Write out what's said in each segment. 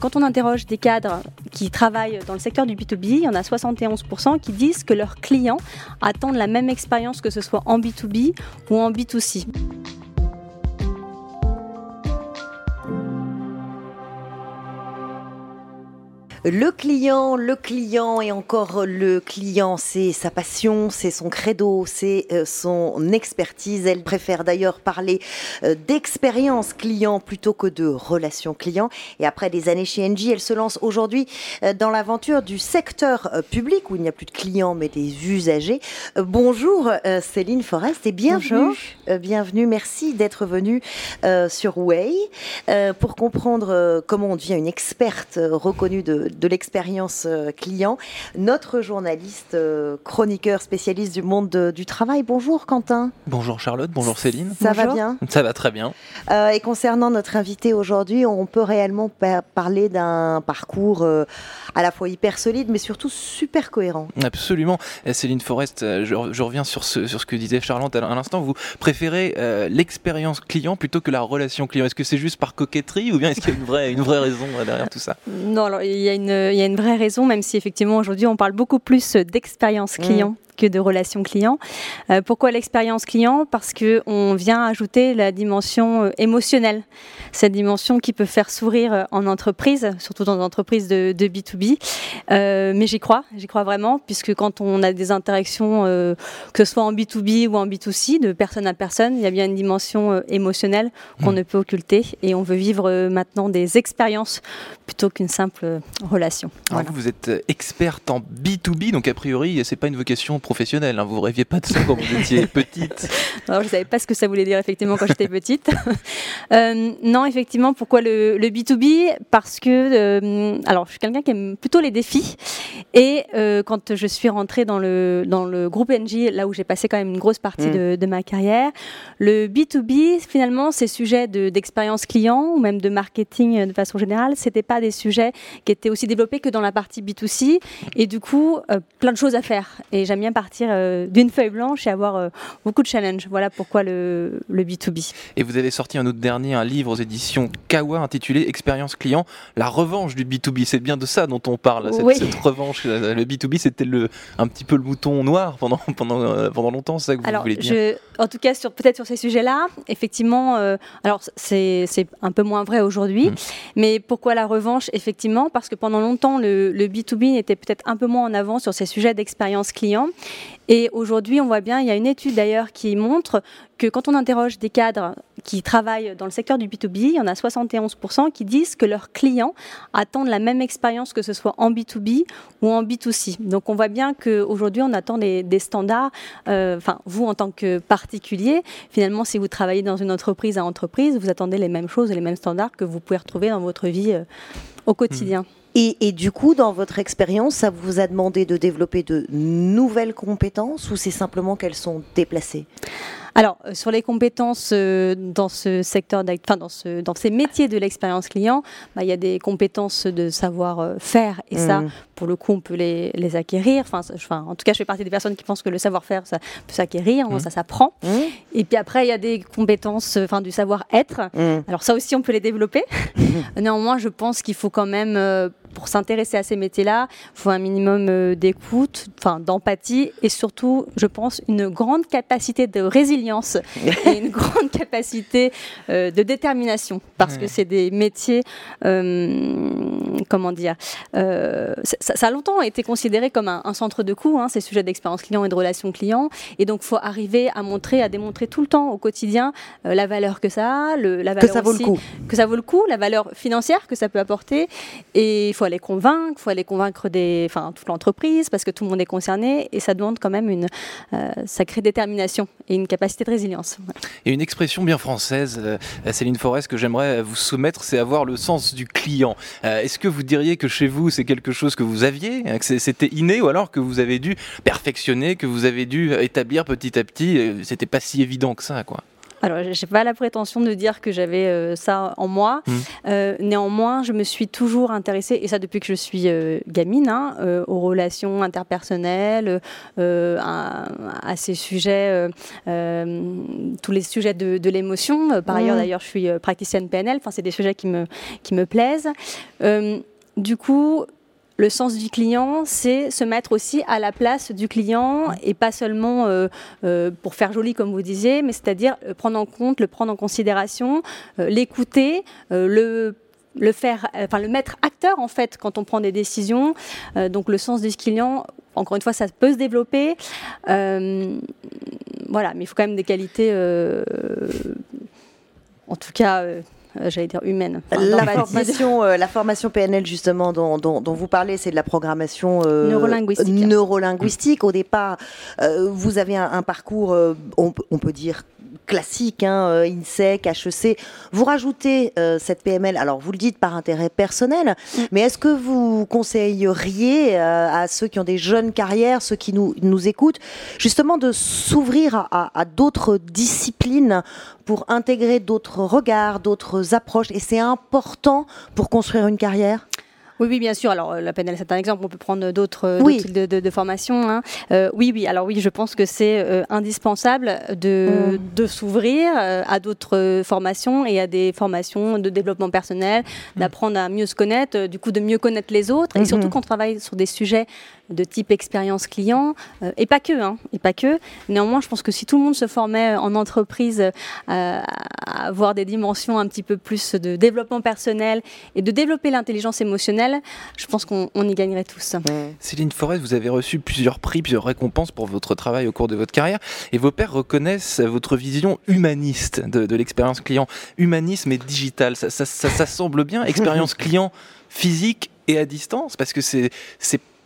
Quand on interroge des cadres qui travaillent dans le secteur du B2B, il y en a 71% qui disent que leurs clients attendent la même expérience que ce soit en B2B ou en B2C. Le client, le client et encore le client, c'est sa passion, c'est son credo, c'est euh, son expertise. Elle préfère d'ailleurs parler euh, d'expérience client plutôt que de relation client. Et après des années chez Engie, elle se lance aujourd'hui euh, dans l'aventure du secteur public où il n'y a plus de clients mais des usagers. Bonjour Céline Forest et bienvenue. Bienvenue, merci d'être venue sur Way pour comprendre comment on devient une experte reconnue de de, l'expérience euh, client, notre journaliste euh, chroniqueur spécialiste du monde du travail. Bonjour Quentin. Bonjour Charlotte, bonjour Céline. Ça va bien? Ça va très bien. Euh, et concernant notre invité aujourd'hui, on peut réellement parler d'un parcours à la fois hyper solide, mais surtout super cohérent. Absolument. Céline Forest, je, reviens sur ce, sur ce que disait Charlotte à l'instant. Vous préférez l'expérience client plutôt que la relation client? Est-ce que c'est juste par coquetterie ou bien est-ce qu'il y a une vraie, une vraie raison derrière tout ça? Non, alors il y a il y a une vraie raison, même si effectivement aujourd'hui on parle beaucoup plus d'expérience mmh. Que de relations clients. Euh, pourquoi l'expérience client? Parce que on vient ajouter la dimension euh, émotionnelle, cette dimension qui peut faire sourire euh, en entreprise, surtout dans une entreprise de, B2B. mais j'y crois, j'y crois vraiment, puisque quand on a des interactions, que ce soit en B2B ou en B2C, de personne à personne, il y a bien une dimension émotionnelle qu'on mmh. ne peut occulter, et on veut vivre maintenant des expériences plutôt qu'une simple relation. vous êtes experte en B2B, donc a priori, c'est pas une vocation professionnel. Hein. Vous rêviez pas de ça quand vous étiez petite Alors, je savais pas ce que ça voulait dire effectivement quand j'étais petite. Euh, non, effectivement, pourquoi le, B2B Parce que, euh, alors, je suis quelqu'un qui aime plutôt les défis. Et euh, quand je suis rentrée dans le, dans le groupe NG, là où j'ai passé quand même une grosse partie mm. de, ma carrière, le B2B, finalement, ces sujets d'expérience client ou même de marketing de façon générale, c'était pas des sujets qui étaient aussi développés que dans la partie B2C. Et du coup, plein de choses à faire. Et j'aime bien partir euh, d'une feuille blanche et avoir euh, beaucoup de challenges. Voilà pourquoi le, le, B2B. Et vous avez sorti un autre dernier, un livre aux éditions Kawa intitulé Expérience client, la revanche du B2B. C'est bien de ça dont on parle, cette, cette revanche. Le B2B, c'était le, un petit peu le mouton noir pendant, pendant, euh, pendant longtemps, c'est ça que vous alors, voulez dire je, En tout cas, peut-être sur ces sujets-là, effectivement, alors c'est un peu moins vrai aujourd'hui, mmh. mais pourquoi la revanche? Effectivement, parce que pendant longtemps, le, le B2B était peut-être un peu moins en avant sur ces sujets d'expérience client. Et aujourd'hui, on voit bien, il y a une étude d'ailleurs qui montre que quand on interroge des cadres qui travaillent dans le secteur du B2B, il y en a 71% qui disent que leurs clients attendent la même expérience que ce soit en B2B ou en B2C. Donc on voit bien qu'aujourd'hui, on attend des, standards, euh, enfin vous en tant que particulier, finalement si vous travaillez dans une entreprise à entreprise, vous attendez les mêmes choses et les mêmes standards que vous pouvez retrouver dans votre vie euh, au quotidien. Mmh. Et, du coup, dans votre expérience, ça vous a demandé de développer de nouvelles compétences ou c'est simplement qu'elles sont déplacées? Alors, euh, sur les compétences euh, dans ce secteur, enfin dans, ce, dans ces métiers de l'expérience client, bah, il y a des compétences de savoir-faire et ça, mmh. pour le coup, on peut les, les acquérir. Enfin, enfin, en tout cas, je fais partie des personnes qui pensent que le savoir-faire, ça peut s'acquérir, mmh. ça s'apprend. Mmh. Et puis après, il y a des compétences, enfin, du savoir-être. Alors ça aussi, on peut les développer. Néanmoins, je pense qu'il faut quand même euh, pour s'intéresser à ces métiers-là, il faut un minimum euh, d'écoute, enfin d'empathie et surtout, je pense, une grande capacité de résilience et une grande capacité euh, de détermination parce que c'est des métiers, euh, comment dire, ça, a longtemps été considéré comme un, centre de coût, hein, ces sujets d'expérience client et de relations clients. Et donc, il faut arriver à montrer, à démontrer tout le temps au quotidien la valeur que ça a, le, la valeur que ça vaut le coup, que ça vaut le coup, la valeur financière que ça peut apporter. Et il faut aller convaincre, il faut aller convaincre des, enfin, toute l'entreprise parce que tout le monde est concerné et ça demande quand même une euh, sacrée détermination et une capacité de résilience. Et une expression bien française, euh, Céline Forest, que j'aimerais vous soumettre, c'est avoir le sens du client. Euh, est-ce que vous diriez que chez vous, c'est quelque chose que vous aviez, que c'était inné ou alors que vous avez dû perfectionner, que vous avez dû établir petit à petit C'était pas si évident que ça, quoi? Alors, j'ai pas la prétention de dire que j'avais euh, ça en moi. Mmh. Euh, néanmoins, je me suis toujours intéressée, et ça depuis que je suis euh, gamine, hein, aux relations interpersonnelles, à, ces sujets, tous les sujets de, l'émotion. Par ailleurs, mmh. d'ailleurs, je suis praticienne PNL. Enfin, c'est des sujets qui me, qui me plaisent. du coup, le sens du client, c'est se mettre aussi à la place du client et pas seulement euh, euh, pour faire joli comme vous disiez, mais c'est-à-dire euh, prendre en compte, le prendre en considération, l'écouter, le le faire, enfin le mettre acteur en fait quand on prend des décisions. donc le sens du client, encore une fois, ça peut se développer. voilà, mais il faut quand même des qualités, en tout cas euh, j'allais dire humaine. la, formation, euh, la formation PNL justement dont, dont, vous parlez, c'est de la programmation euh, neurolinguistique. neurolinguistique. Au départ, vous avez un, parcours, on, on, peut dire classique, hein, INSEC, HEC. Vous rajoutez cette PML, alors vous le dites par intérêt personnel, mm. mais est-ce que vous conseilleriez à ceux qui ont des jeunes carrières, ceux qui nous, nous écoutent, justement de s'ouvrir à, à d'autres disciplines pour intégrer d'autres regards, d'autres approches, et c'est important pour construire une carrière? Oui, oui, bien sûr. Alors, euh, la PNL, c'est un exemple. On peut prendre d'autres euh, types de, de, de formations. Hein. Euh, oui, oui. Alors, oui, je pense que c'est indispensable de, mm. de s'ouvrir à d'autres formations et à des formations de développement personnel, mm. d'apprendre à mieux se connaître, du coup, de mieux connaître les autres. Et surtout mm-hmm. quand on travaille sur des sujets de type expérience client, et pas que, hein, et pas que. Néanmoins, je pense que si tout le monde se formait en entreprise à avoir des dimensions un petit peu plus de développement personnel et de développer l'intelligence émotionnelle, je pense qu'on y gagnerait tous. Céline Forest, vous avez reçu plusieurs prix, plusieurs récompenses pour votre travail au cours de votre carrière, et vos pairs reconnaissent votre vision humaniste de, l'expérience client. Humanisme et digital, ça, ça semble bien, expérience client physique et à distance, parce que c'est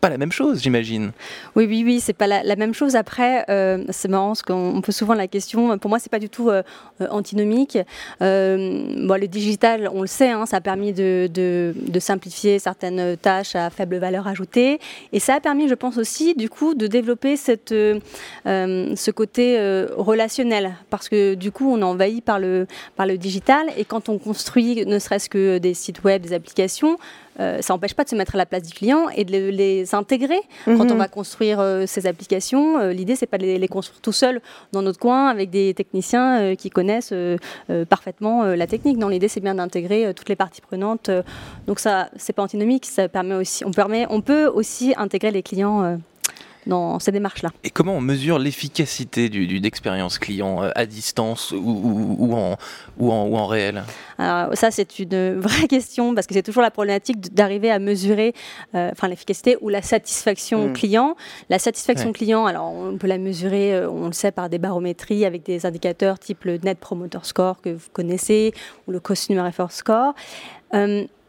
pas la même chose, j'imagine. Oui, oui, oui, c'est pas la, même chose. Après, euh, c'est marrant parce qu'on pose souvent la question. Pour moi, c'est pas du tout euh, euh, antinomique. le digital, on le sait, hein, ça a permis de, de, simplifier certaines tâches à faible valeur ajoutée, et ça a permis, je pense aussi, du coup, de développer cette, ce côté relationnel, parce que du coup, on est envahi par le par le digital, et quand on construit, ne serait-ce que des sites web, des applications. Euh, ça n'empêche pas de se mettre à la place du client et de les, intégrer quand on mhm. va construire euh, ces applications. Euh, l'idée, c'est pas de les, construire tout seul dans notre coin avec des techniciens qui connaissent parfaitement la technique. Non, l'idée, c'est bien d'intégrer toutes les parties prenantes. donc ça, c'est pas antinomique. Ça permet aussi, on permet, on peut aussi intégrer les clients dans ces démarches-là. Et comment on mesure l'efficacité d'une expérience client euh, à distance ou, ou, en, ou, en, ou en réel Alors ça, c'est une vraie question parce que c'est toujours la problématique d'arriver à mesurer euh, enfin, l'efficacité ou la satisfaction hmm. client. La satisfaction client, alors on peut la mesurer, euh, on le sait, par des barométries avec des indicateurs type le Net Promoter Score que vous connaissez ou le Customer Effort Score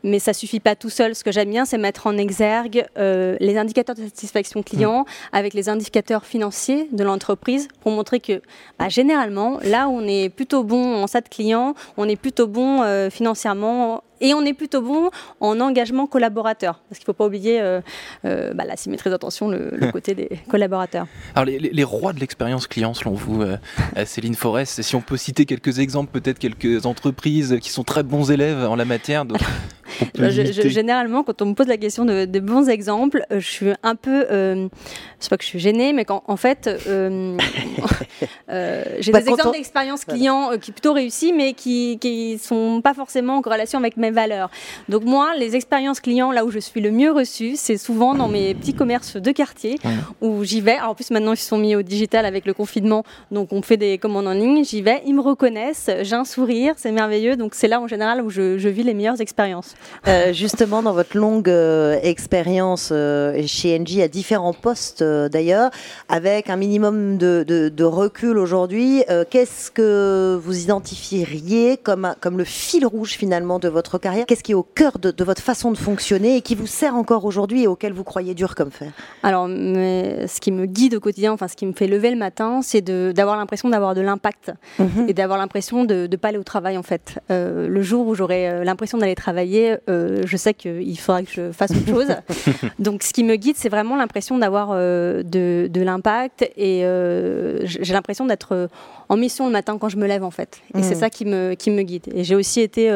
mais ça suffit pas tout seul. Ce que j'aime bien, c'est mettre en exergue euh, les indicateurs de satisfaction client mmh. avec les indicateurs financiers de l'entreprise pour montrer que bah, généralement, là où on est plutôt bon en SAT client, on est plutôt bon euh, financièrement et on est plutôt bon en engagement collaborateur, parce qu'il ne faut pas oublier euh, euh, bah, la symétrie d'attention, le, côté des collaborateurs. Alors les, rois de l'expérience client, selon vous, euh, Céline Forest, si on peut citer quelques exemples, peut-être quelques entreprises qui sont très bons élèves en la matière. Donc... généralement, quand on me pose la question de, bons exemples, je suis un peu, euh, c'est pas que je suis gênée, mais qu'en en fait, j'ai bah, des exemples d'expérience client qui plutôt réussis, mais qui ne sont pas forcément en corrélation avec mes valeurs. Donc moi, les expériences clients, là où je suis le mieux reçue, c'est souvent dans mes petits commerces de quartier où j'y vais. Alors, en plus, maintenant, ils se sont mis au digital avec le confinement, donc on fait des commandes en ligne. J'y vais, ils me reconnaissent, j'ai un sourire, c'est merveilleux. Donc c'est là en général où je, vis les meilleures expériences. Euh, justement, dans votre longue euh, expérience euh, chez Engie, à différents postes d'ailleurs, avec un minimum de, de recul aujourd'hui, qu'est-ce que vous identifieriez comme, comme le fil rouge finalement de votre carrières. Qu'est-ce qui est au cœur de, votre façon de fonctionner et qui vous sert encore aujourd'hui et auquel vous croyez dur comme fer? Alors, ce qui me guide au quotidien, enfin ce qui me fait lever le matin, c'est d'avoir l'impression d'avoir de l'impact mhm. et d'avoir l'impression de ne pas aller au travail en fait. Euh, le jour où j'aurai euh, l'impression d'aller travailler, euh, je sais qu'il faudra que je fasse autre chose. Donc, ce qui me guide, c'est vraiment l'impression d'avoir de, de l'impact et j'ai l'impression d'être en mission le matin quand je me lève en fait. Et c'est mm. ça qui me, qui me guide. Et j'ai aussi été,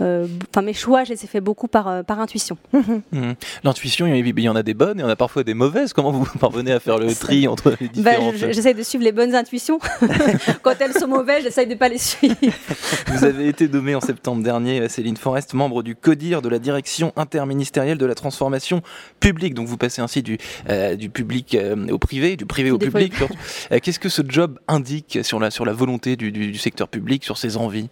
euh, enfin mes choix, je les ai fait beaucoup par, euh, par intuition. Mm-hmm. Mm. L'intuition, il y en a des bonnes et il y en a parfois des mauvaises. Comment vous parvenez à faire le tri entre les bah, différentes J'essaie de suivre les bonnes intuitions. quand elles sont mauvaises, j'essaie de ne pas les suivre. vous avez été nommée en septembre dernier, Céline Forest, membre du CODIR de la direction interministérielle de la transformation publique. Donc vous passez ainsi du, du public au privé, du privé au public. Qu'est-ce que ce job indique sur la sur la volonté du, secteur public, sur ses envies?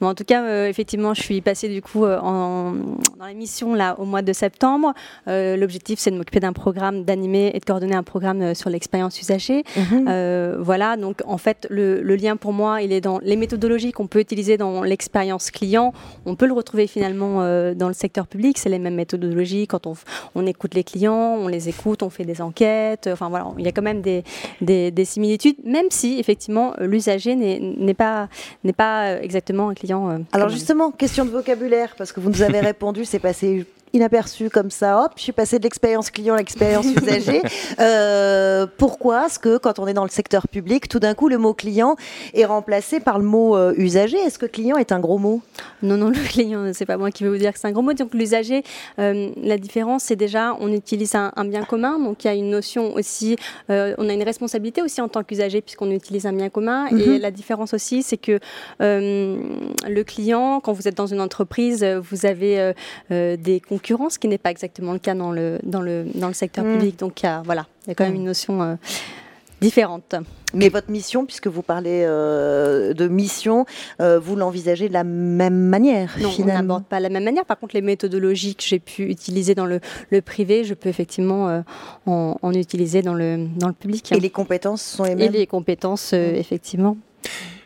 Bon, En tout cas, euh, effectivement, je suis passée du coup euh, en, dans la mission là, au mois de septembre. Euh, l'objectif, c'est de m'occuper d'un programme, d'animer et de coordonner un programme sur l'expérience usagée. Mhm. voilà, donc en fait, le, lien pour moi, il est dans les méthodologies qu'on peut utiliser dans l'expérience client. On peut le retrouver finalement dans le secteur public. C'est les mêmes méthodologies quand on, on, écoute les clients, on les écoute, on fait des enquêtes. Enfin voilà, il y a quand même des, des, des similitudes, même si effectivement l'usager n'est pas, pas exactement un client. Euh, Alors justement, question de vocabulaire, parce que vous nous avez répondu, c'est passé inaperçu comme ça, hop, je suis passé de l'expérience client à l'expérience usagée. Euh, pourquoi? Est-ce que quand on est dans le secteur public, tout d'un coup, le mot client est remplacé par le mot euh, usager Est-ce que client est un gros mot? Non, non, le client, c'est pas moi qui vais vous dire que c'est un gros mot. Donc l'usager, euh, la différence, c'est déjà, on utilise un, bien commun, donc il y a une notion aussi, on a une responsabilité aussi en tant qu'usager puisqu'on utilise un bien commun. Et mhm. la différence aussi, c'est que le client, quand vous êtes dans une entreprise, vous avez des concurrence, ce qui n'est pas exactement le cas dans le, dans le, dans le secteur mm. public. Donc, il voilà, il y a quand même une notion euh, différente. Mais votre mission, puisque vous parlez euh, de mission, euh, vous l'envisagez de la même manière Non, on n'aborde pas de la même manière. Par contre, les méthodologies que j'ai pu utiliser dans le, le privé, je peux effectivement en, en, utiliser dans le, dans le public. Et les compétences sont les mêmes Et les compétences, effectivement.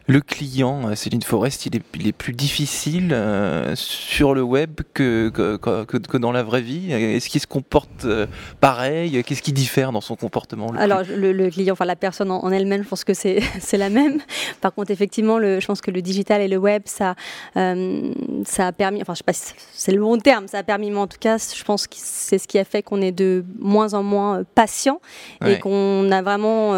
Le client, euh, Céline Forest, il est, plus difficile euh, sur le web que, que, dans la vraie vie. Est-ce qu'il se comporte euh, pareil? Qu'est-ce qui diffère dans son comportement Alors, le, client, enfin la personne en, elle-même, je pense que c'est la même. Par contre, effectivement, le, je pense que le digital et le web, ça, ça a permis, enfin, je sais pas si c'est le bon terme, ça a permis, mais en tout cas, je pense que c'est ce qui a fait qu'on est de moins en moins patient et qu'on a vraiment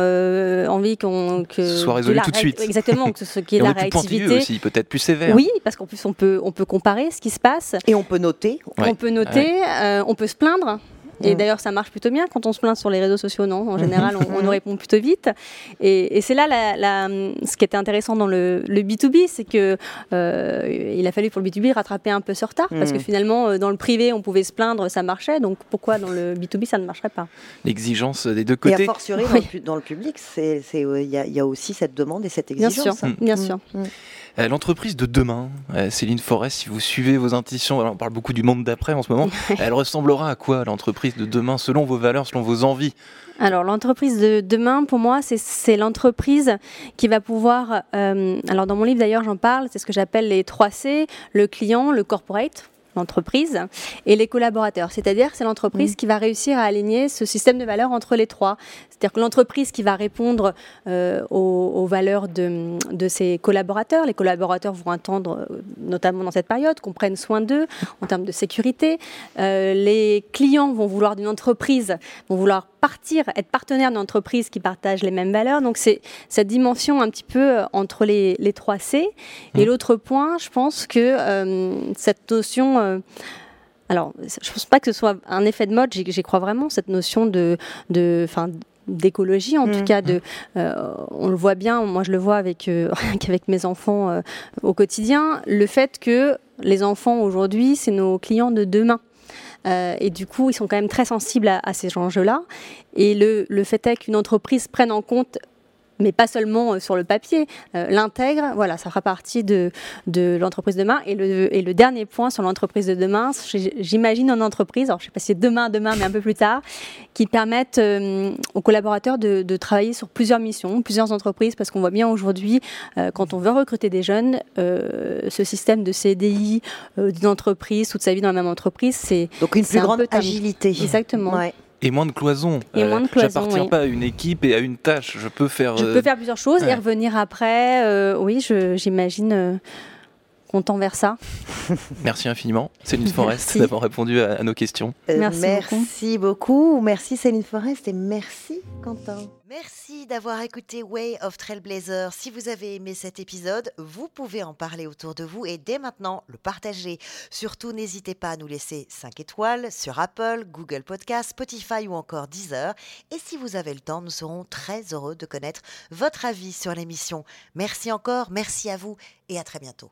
envie qu'on que ce soit résolu tout de suite. Exactement ce qui est la réactivité. aussi, peut-être plus sévère. Oui, parce qu'en plus on peut, on peut comparer ce qui se passe. Et on peut noter. On peut noter, euh, on peut se plaindre. Et mm. d'ailleurs, ça marche plutôt bien quand on se plaint sur les réseaux sociaux, non? En général, on, nous répond plutôt vite. Et, c'est là la, ce qui était intéressant dans le, B2B, c'est que euh, il a fallu pour le B2B rattraper un peu ce retard, parce que mm. finalement, euh, dans le privé, on pouvait se plaindre, ça marchait. Donc pourquoi dans le B2B, ça ne marcherait pas? L'exigence des deux côtés. Et a fortiori, dans, le, public, il y, a aussi cette demande et cette exigence. Bien sûr, bien sûr. Mm. Euh, l'entreprise de demain, euh, Céline Forest, si vous suivez vos intuitions, on parle beaucoup du monde d'après en ce moment, elle ressemblera à quoi l'entreprise de demain selon vos valeurs, selon vos envies? Alors l'entreprise de demain, pour moi, c'est l'entreprise qui va pouvoir, euh, alors dans mon livre d'ailleurs j'en parle, c'est ce que j'appelle les 3 C, le client, le corporate, l'entreprise, et les collaborateurs. C'est-à-dire c'est l'entreprise mm. qui va réussir à aligner ce système de valeurs entre les trois. C'est-à-dire que l'entreprise qui va répondre euh, aux, valeurs de, de, ses collaborateurs, les collaborateurs vont attendre, euh, notamment dans cette période, qu'on prenne soin d'eux en termes de sécurité. Euh, les clients vont vouloir d'une entreprise, vont vouloir partir, être partenaire d'une entreprise qui partage les mêmes valeurs. Donc c'est cette dimension un petit peu entre les, les 3 C. Et mm. l'autre point, je pense que cette notion alors, je ne pense pas que ce soit un effet de mode, j'y crois vraiment, cette notion de, de, d'écologie, en tout mm. cas, de, euh, on le voit bien, moi je le vois avec, euh, avec mes enfants euh, au quotidien, le fait que les enfants aujourd'hui, c'est nos clients de demain. Et du coup, ils sont quand même très sensibles à, ces enjeux-là. Et le, le fait est qu'une entreprise prenne en compte mais pas seulement sur le papier. L'intègre, voilà, ça fera partie de, de l'entreprise de demain. Et le, et le dernier point sur l'entreprise de demain, j'imagine une entreprise, alors je ne sais pas si c'est demain, demain, mais un peu plus tard, qui permettent aux collaborateurs de, de, travailler sur plusieurs missions, plusieurs entreprises, parce qu'on voit bien aujourd'hui, quand on veut recruter des jeunes, ce système de CDI d'une entreprise, toute sa vie dans la même entreprise, c'est donc une plus grande agilité. Exactement. Et moins de cloison. Et moins de cloison. J'appartiens pas à une équipe et à une tâche. Je peux faire. Je peux euh, faire plusieurs choses et revenir après. Euh, oui, j'imagine. Euh, content vers ça. Merci infiniment, Céline Forest, d'avoir répondu à, nos questions. merci, merci beaucoup. Merci Céline Forest et merci Quentin. Merci d'avoir écouté Way of Trailblazer. Si vous avez aimé cet épisode, vous pouvez en parler autour de vous et dès maintenant le partager. Surtout, n'hésitez pas à nous laisser 5 étoiles sur Apple, Google Podcast, Spotify ou encore Deezer. Et si vous avez le temps, nous serons très heureux de connaître votre avis sur l'émission. Merci encore, merci à vous et à très bientôt.